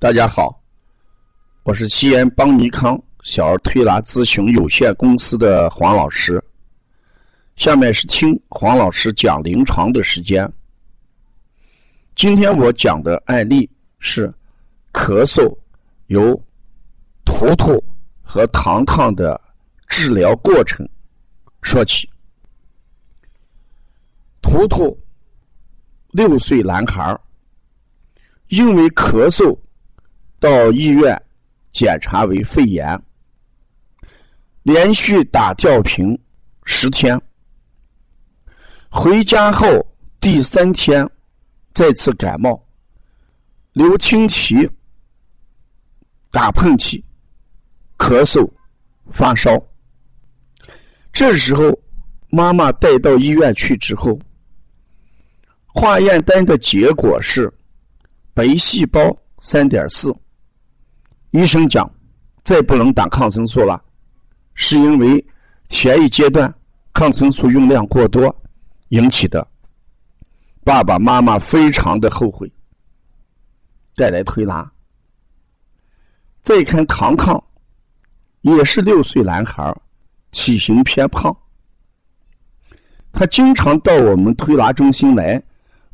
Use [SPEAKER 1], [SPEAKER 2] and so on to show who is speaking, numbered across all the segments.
[SPEAKER 1] 大家好，我是西安邦尼康小儿推拿咨询有限公司的黄老师。下面是听黄老师讲临床的时间。今天我讲的案例是咳嗽由图图和糖糖的治疗过程说起。图图六岁男孩因为咳嗽。到医院检查为肺炎，连续打吊瓶十天，回家后第三天再次感冒，流清涕、打喷嚏、咳嗽、发烧。这时候妈妈带到医院去之后，化验单的结果是白细胞三点四。医生讲，再不能打抗生素了，是因为前一阶段抗生素用量过多引起的。爸爸妈妈非常的后悔，再来推拿。再看糖糖，也是六岁男孩，体型偏胖，他经常到我们推拿中心来，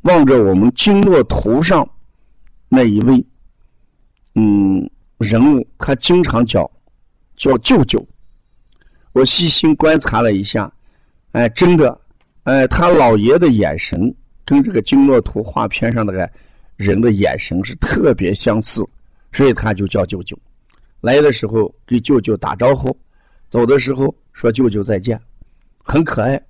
[SPEAKER 1] 望着我们经络图上那一位，嗯。人物他经常叫叫舅舅，我细心观察了一下，哎，真的，哎，他老爷的眼神跟这个经络图画片上那个人的眼神是特别相似，所以他就叫舅舅。来的时候给舅舅打招呼，走的时候说舅舅再见，很可爱。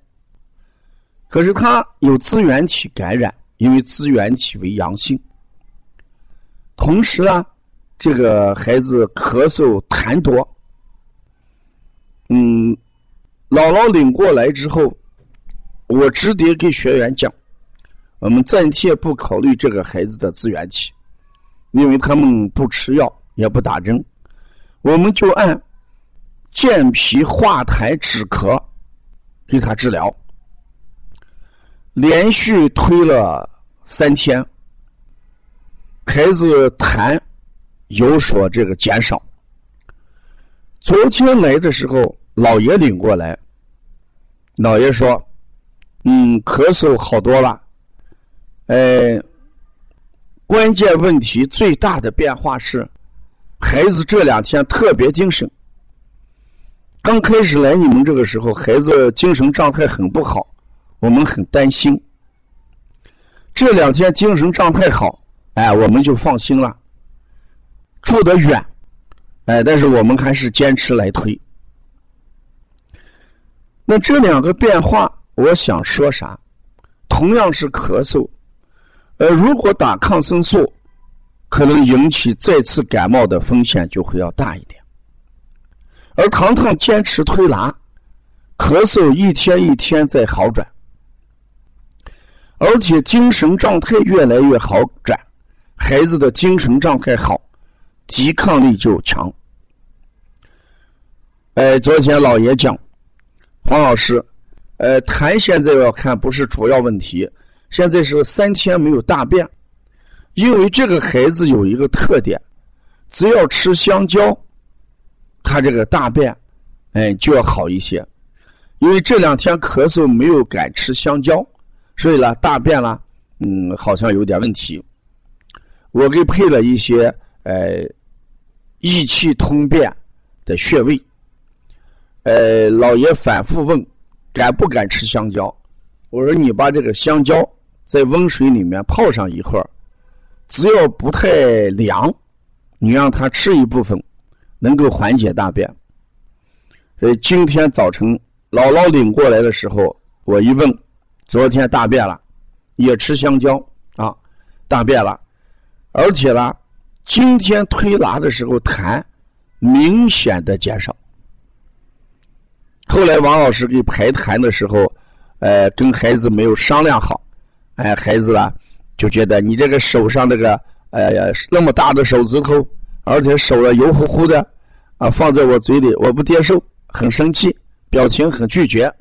[SPEAKER 1] 可是他有支原体感染，因为支原体为阳性，同时啊。这个孩子咳嗽痰多，嗯，姥姥领过来之后，我直接给学员讲，我们暂且不考虑这个孩子的支原体，因为他们不吃药也不打针，我们就按健脾化痰止咳给他治疗，连续推了三天，孩子痰。有所这个减少。昨天来的时候，老爷领过来，老爷说：“嗯，咳嗽好多了。呃，关键问题最大的变化是，孩子这两天特别精神。刚开始来你们这个时候，孩子精神状态很不好，我们很担心。这两天精神状态好，哎，我们就放心了。”住得远，哎，但是我们还是坚持来推。那这两个变化，我想说啥？同样是咳嗽，呃，如果打抗生素，可能引起再次感冒的风险就会要大一点。而糖糖坚持推拿，咳嗽一天一天在好转，而且精神状态越来越好转，孩子的精神状态好。抵抗力就强。哎，昨天老爷讲，黄老师，呃，痰现在要看不是主要问题，现在是三天没有大便，因为这个孩子有一个特点，只要吃香蕉，他这个大便，哎，就要好一些。因为这两天咳嗽没有敢吃香蕉，所以呢，大便呢，嗯，好像有点问题。我给配了一些，呃。益气通便的穴位，呃，老爷反复问，敢不敢吃香蕉？我说你把这个香蕉在温水里面泡上一会儿，只要不太凉，你让他吃一部分，能够缓解大便。所以今天早晨姥姥领过来的时候，我一问，昨天大便了，也吃香蕉啊，大便了，而且呢。今天推拿的时候，痰明显的减少。后来王老师给排痰的时候，呃，跟孩子没有商量好，哎，孩子啊就觉得你这个手上这个，呃，那么大的手指头，而且手啊油乎乎的，啊，放在我嘴里，我不接受，很生气，表情很拒绝。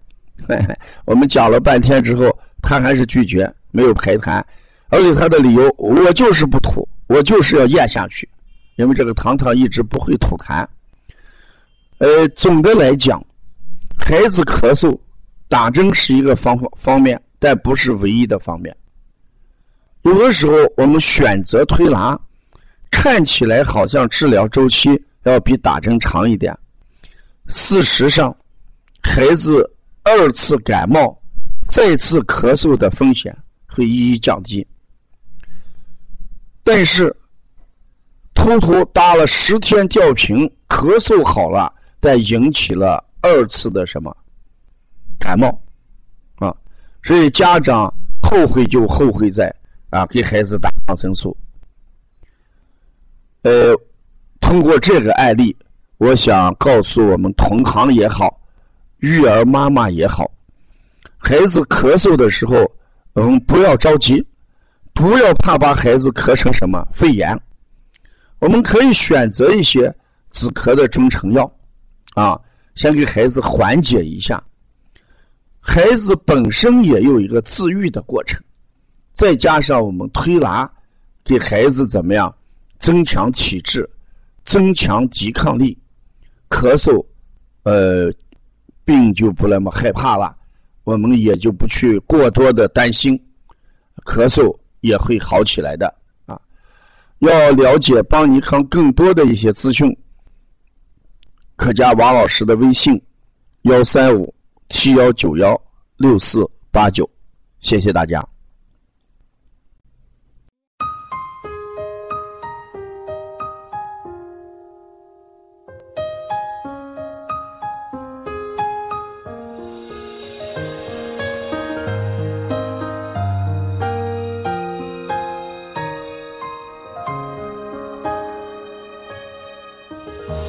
[SPEAKER 1] 我们讲了半天之后，他还是拒绝，没有排痰，而且他的理由，我就是不吐。我就是要咽下去，因为这个糖糖一直不会吐痰。呃，总的来讲，孩子咳嗽，打针是一个方方方面，但不是唯一的方面。有的时候我们选择推拿，看起来好像治疗周期要比打针长一点。事实上，孩子二次感冒、再次咳嗽的风险会一一降低。但是，偷偷打了十天吊瓶，咳嗽好了，但引起了二次的什么感冒啊？所以家长后悔就后悔在啊，给孩子打抗生素。呃，通过这个案例。我想告诉我们同行也好，育儿妈妈也好，孩子咳嗽的时候，嗯，不要着急，不要怕把孩子咳成什么肺炎。我们可以选择一些止咳的中成药，啊，先给孩子缓解一下。孩子本身也有一个自愈的过程，再加上我们推拿，给孩子怎么样增强体质，增强抵抗力。咳嗽，呃，病就不那么害怕了，我们也就不去过多的担心，咳嗽也会好起来的啊。要了解邦尼康更多的一些资讯，可加王老师的微信：幺三五七幺九幺六四八九，谢谢大家。Bye.